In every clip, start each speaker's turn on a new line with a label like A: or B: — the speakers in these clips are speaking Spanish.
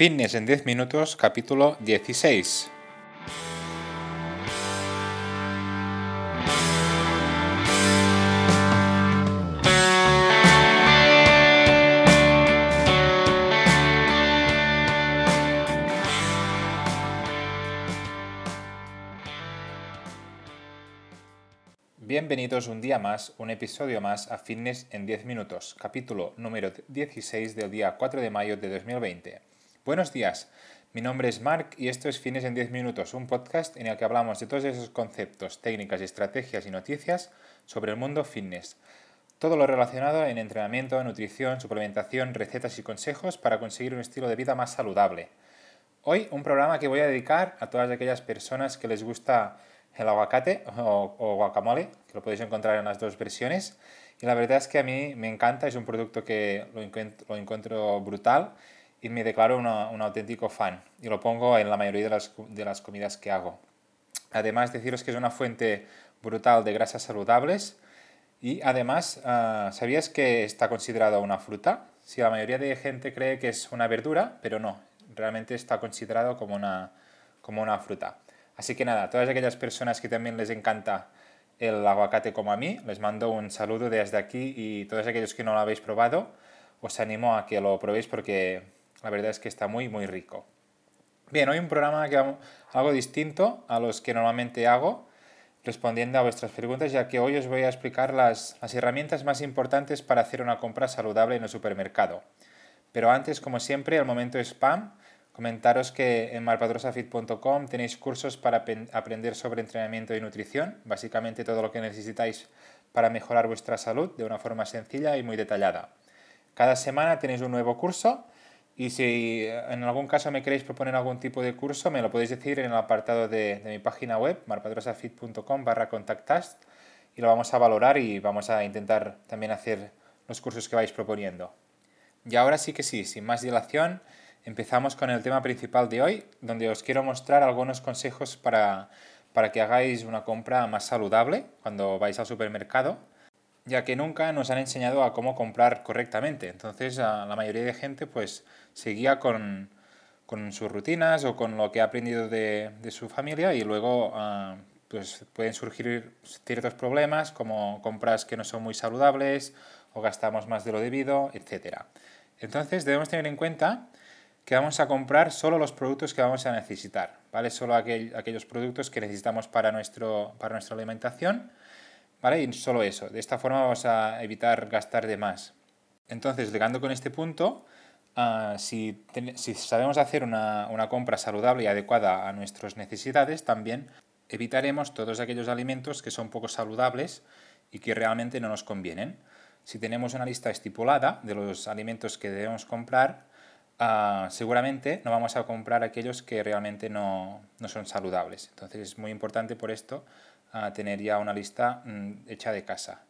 A: Fitness en 10 minutos, capítulo 16. Bienvenidos un día más, un episodio más a Fitness en 10 minutos, capítulo número 16 del día 4 de mayo de 2020. Buenos días, mi nombre es Mark y esto es Fitness en 10 minutos, un podcast en el que hablamos de todos esos conceptos, técnicas, estrategias y noticias sobre el mundo fitness. Todo lo relacionado en entrenamiento, nutrición, suplementación, recetas y consejos para conseguir un estilo de vida más saludable. Hoy un programa que voy a dedicar a todas aquellas personas que les gusta el aguacate o, guacamole, que lo podéis encontrar en las dos versiones. Y la verdad es que a mí me encanta, es un producto que lo encuentro brutal y me declaro un auténtico fan. Y lo pongo en la mayoría de las, de las comidas que hago. Además, deciros que es una fuente brutal de grasas saludables. Y además, ah, ¿sabías que está considerado una fruta? Si la mayoría de gente cree que es una verdura, pero no, realmente está considerado como una, como una fruta. Así que nada, todas aquellas personas que también les encanta el aguacate como a mí, les mando un saludo desde aquí y todos aquellos que no lo habéis probado, os animo a que lo probéis porque la verdad es que está muy, muy rico. Bien, hoy un programa que algo distinto a los que normalmente hago, respondiendo a vuestras preguntas, ya que hoy os voy a explicar las, las herramientas más importantes para hacer una compra saludable en el supermercado. Pero antes, como siempre, el momento spam Comentaros que en marpadrosafit.com tenéis cursos para aprender sobre entrenamiento y nutrición, básicamente todo lo que necesitáis para mejorar vuestra salud de una forma sencilla y muy detallada. Cada semana tenéis un nuevo curso y si en algún caso me queréis proponer algún tipo de curso, me lo podéis decir en el apartado de, mi página web, marpadrosafit.com barra contactast y lo vamos a valorar y vamos a intentar también hacer los cursos que vais proponiendo. Y ahora sí que sí, sin más dilación, Empezamos con el tema principal de hoy, donde os quiero mostrar algunos consejos para, para que hagáis una compra más saludable cuando vais al supermercado, ya que nunca nos han enseñado a cómo comprar correctamente. Entonces, la mayoría de gente pues seguía con, con sus rutinas o con lo que ha aprendido de, de su familia y luego ah, pues pueden surgir ciertos problemas como compras que no son muy saludables o gastamos más de lo debido, etc. Entonces debemos tener en cuenta que vamos a comprar solo los productos que vamos a necesitar, ¿vale? Solo aquellos productos que necesitamos para, nuestro, para nuestra alimentación, ¿vale? Y solo eso. De esta forma vamos a evitar gastar de más. Entonces, llegando con este punto, ah, si, si, sabemos hacer una, una compra saludable y adecuada a nuestras necesidades, también evitaremos todos aquellos alimentos que son poco saludables y que realmente no nos convienen. Si tenemos una lista estipulada de los alimentos que debemos comprar, Ah, seguramente no vamos a comprar aquellos que realmente no, no, son saludables. Entonces es muy importante por esto ah, tener ya una lista mm, hecha de casa.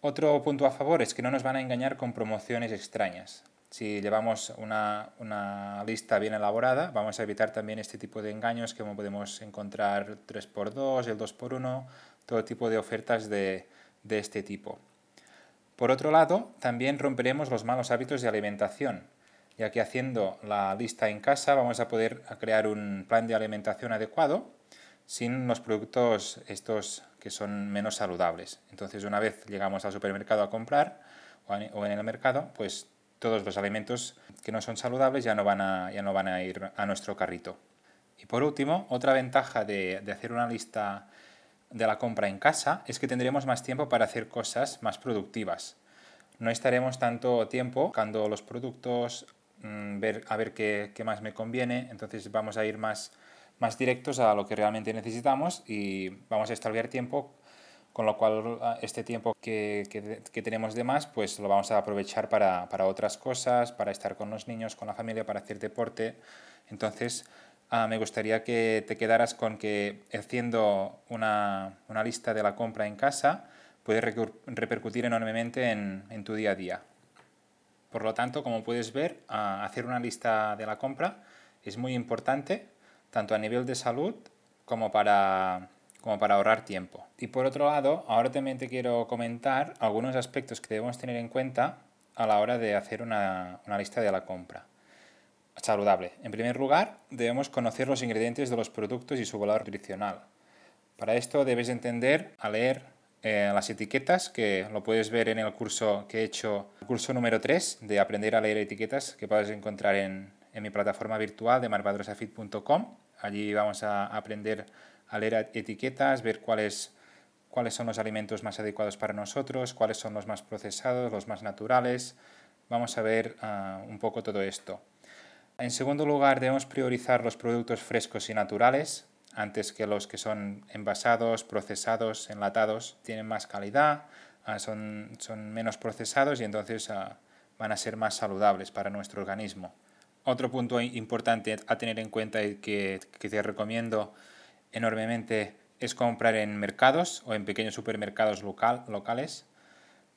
A: Otro punto a favor es que no nos van a engañar con promociones extrañas. Si llevamos una, una, lista bien elaborada, vamos a evitar también este tipo de engaños que podemos encontrar 3x2, el 2x1, todo tipo de ofertas de, de este tipo. Por otro lado, también romperemos los malos hábitos de alimentación ya que haciendo la lista en casa vamos a poder crear un plan de alimentación adecuado sin los productos estos que son menos saludables. Entonces, una vez llegamos al supermercado a comprar o en el mercado, pues todos los alimentos que no son saludables ya no van a, ya no van a ir a nuestro carrito. Y por último, otra ventaja de, de hacer una lista de la compra en casa es que tendremos más tiempo para hacer cosas más productivas. No estaremos tanto tiempo buscando los productos, Mm, ver, a ver qué, qué, más me conviene. Entonces vamos a ir más, más directos a lo que realmente necesitamos y vamos a estalviar tiempo, con lo cual ah, este tiempo que, que, que tenemos de más, pues lo vamos a aprovechar para, para, otras cosas, para estar con los niños, con la familia, para hacer deporte. Entonces ah, me gustaría que te quedaras con que haciendo una, una lista de la compra en casa puede repercutir enormemente en, en tu día a día. Por lo tanto, como puedes ver, hacer una lista de la compra es muy importante, tanto a nivel de salud como para, como para ahorrar tiempo. Y por otro lado, ahora también te quiero comentar algunos aspectos que debemos tener en cuenta a la hora de hacer una, una lista de la compra. saludable. En primer lugar, debemos conocer los ingredientes de los productos y su valor nutricional. Para esto debes entender a leer eh, las etiquetas, que lo puedes ver en el curso que he hecho, el curso número 3 de aprender a leer etiquetas, que puedes encontrar en, en mi plataforma virtual de marvadrosafit.com. Allí vamos a aprender a leer etiquetas, ver cuáles, cuáles son los alimentos más adecuados para nosotros, cuáles son los más procesados, los más naturales. Vamos a ver ah, un poco todo esto. En segundo lugar, debemos priorizar los productos frescos y naturales antes que los que son envasados, procesados, enlatados. Tienen más calidad, ah, son, son, menos procesados y entonces ah, van a ser más saludables para nuestro organismo. Otro punto importante a tener en cuenta y que, que te recomiendo enormemente es comprar en mercados o en pequeños supermercados local, locales.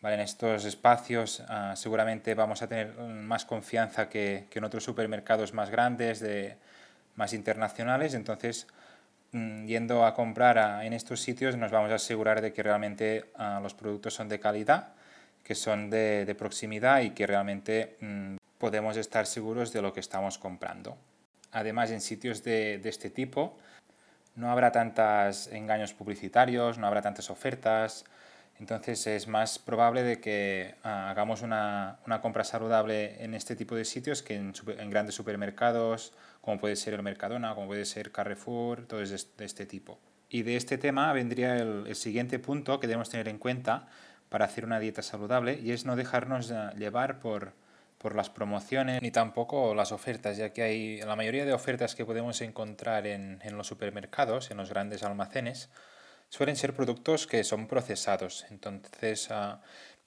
A: Vale, en estos espacios uh, seguramente vamos a tener más confianza que, que, en otros supermercados más grandes, de, más internacionales. Entonces, mm, yendo a comprar a, en estos sitios nos vamos a asegurar de que realmente uh, los productos son de calidad, que son de, de proximidad y que realmente mm, podemos estar seguros de lo que estamos comprando. Además, en sitios de, de este tipo, no habrá tantos engaños publicitarios, no habrá tantas ofertas, entonces es más probable de que ah, hagamos una, una, compra saludable en este tipo de sitios que en, en, grandes supermercados, como puede ser el Mercadona, como puede ser Carrefour, todo de este tipo. Y de este tema vendría el, el siguiente punto que debemos tener en cuenta para hacer una dieta saludable y es no dejarnos ah, llevar por, por las promociones ni tampoco las ofertas, ya que hay la mayoría de ofertas que podemos encontrar en, en los supermercados, en los grandes almacenes, suelen ser productos que son procesados. Entonces, uh,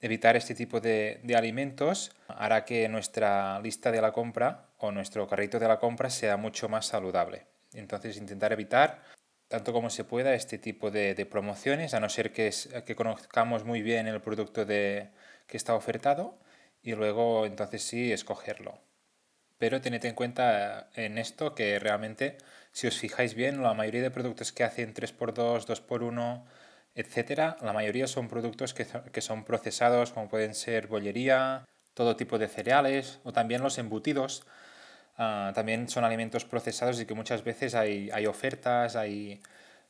A: evitar este tipo de, de, alimentos hará que nuestra lista de la compra o nuestro carrito de la compra sea mucho más saludable. Entonces, intentar evitar tanto como se pueda este tipo de, de promociones, a no ser que, es, que conozcamos muy bien el producto de, que está ofertado y luego entonces sí escogerlo. Pero tened en cuenta en esto que realmente, si os fijáis bien, la mayoría de productos que hacen 3x2, 2x1, etcétera, la mayoría son productos que, son procesados, como pueden ser bollería, todo tipo de cereales o también los embutidos. Uh, también son alimentos procesados y que muchas veces hay, hay ofertas, hay,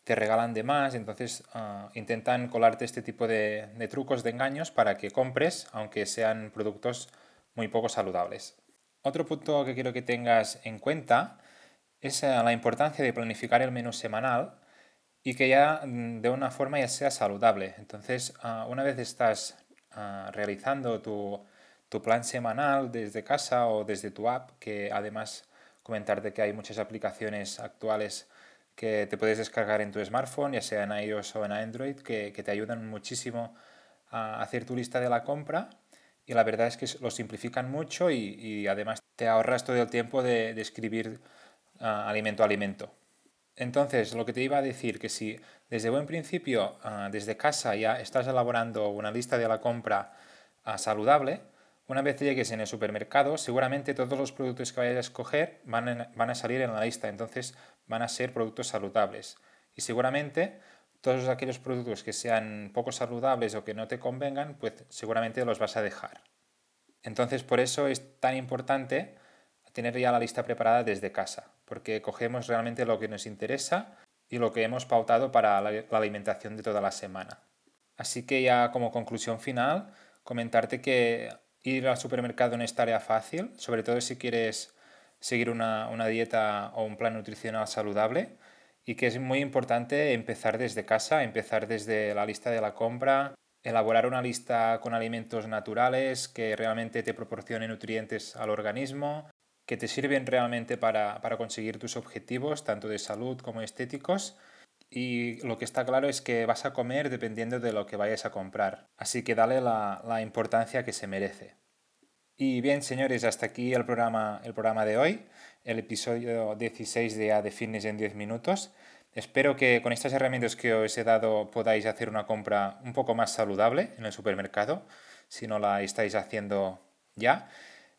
A: te regalan de más, entonces uh, intentan colarte este tipo de, trucos, de engaños para que compres, aunque sean productos muy poco saludables. Otro punto que quiero que tengas en cuenta es uh, la importancia de planificar el menú semanal y que ya mm, de una forma ya sea saludable. Entonces, uh, una vez estás realizando tu, tu plan semanal desde casa o desde tu app, que además comentarte que hay muchas aplicaciones actuales que te puedes descargar en tu smartphone, ya sea en iOS o en Android, que, que, te ayudan muchísimo a hacer tu lista de la compra y la verdad es que lo simplifican mucho y, y además te ahorras todo el tiempo de, de escribir uh, alimento a alimento. Entonces, lo que te iba a decir, que si desde buen principio, uh, desde casa ya estás elaborando una lista de la compra uh, saludable, una vez llegues en el supermercado, seguramente todos los productos que vayas a escoger van, van a salir en la lista, entonces van a ser productos saludables. Y seguramente todos aquellos productos que sean poco saludables o que no te convengan, pues seguramente los vas a dejar. Entonces por eso es tan importante tener ya la lista preparada desde casa, porque cogemos realmente lo que nos interesa y lo que hemos pautado para la alimentación de toda la semana. Así que ya como conclusión final, comentarte que ir al supermercado no es tarea fácil, sobre todo si quieres seguir una, una, dieta o un plan nutricional saludable y que es muy importante empezar desde casa, empezar desde la lista de la compra, elaborar una lista con alimentos naturales que realmente te proporcionen nutrientes al organismo, que te sirven realmente para, para conseguir tus objetivos, tanto de salud como estéticos. Y lo que está claro es que vas a comer dependiendo de lo que vayas a comprar. Así que dale la, la importancia que se merece. Y bien, señores, hasta aquí el programa, el programa de hoy, el episodio 16 de A de Fitness en 10 minutos. Espero que con estas herramientas que os he dado podáis hacer una compra un poco más saludable en el supermercado, si no la estáis haciendo ya,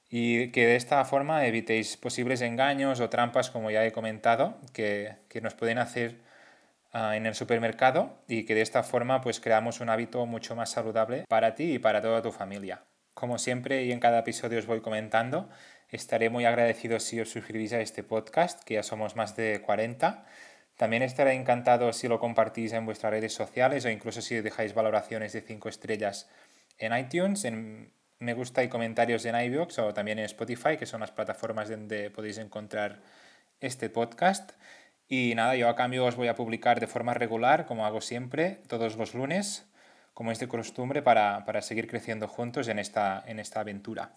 A: y que de esta forma evitéis posibles engaños o trampas, como ya he comentado, que, que nos pueden hacer en el supermercado y que de esta forma pues creamos un hábito mucho más saludable para ti y para toda tu familia. Como siempre y en cada episodio os voy comentando, estaré muy agradecido si os suscribís a este podcast, que ya somos más de 40. También estaré encantado si lo compartís en vuestras redes sociales o incluso si dejáis valoraciones de 5 estrellas en iTunes, en me gusta y comentarios en iVoox o también en Spotify, que son las plataformas donde podéis encontrar este podcast. Y nada, yo a cambio os voy a publicar de forma regular, como hago siempre, todos los lunes, como es de costumbre, para, para seguir creciendo juntos en esta, en esta aventura.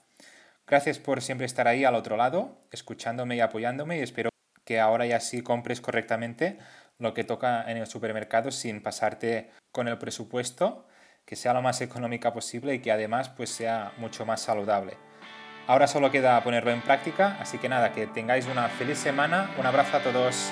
A: Gracias por siempre estar ahí al otro lado, escuchándome y apoyándome y espero que ahora ya sí compres correctamente lo que toca en el supermercado sin pasarte con el presupuesto que sea lo más económica posible y que además pues sea mucho más saludable. Ahora solo queda ponerlo en práctica, así que nada, que tengáis una feliz semana, un abrazo a todos.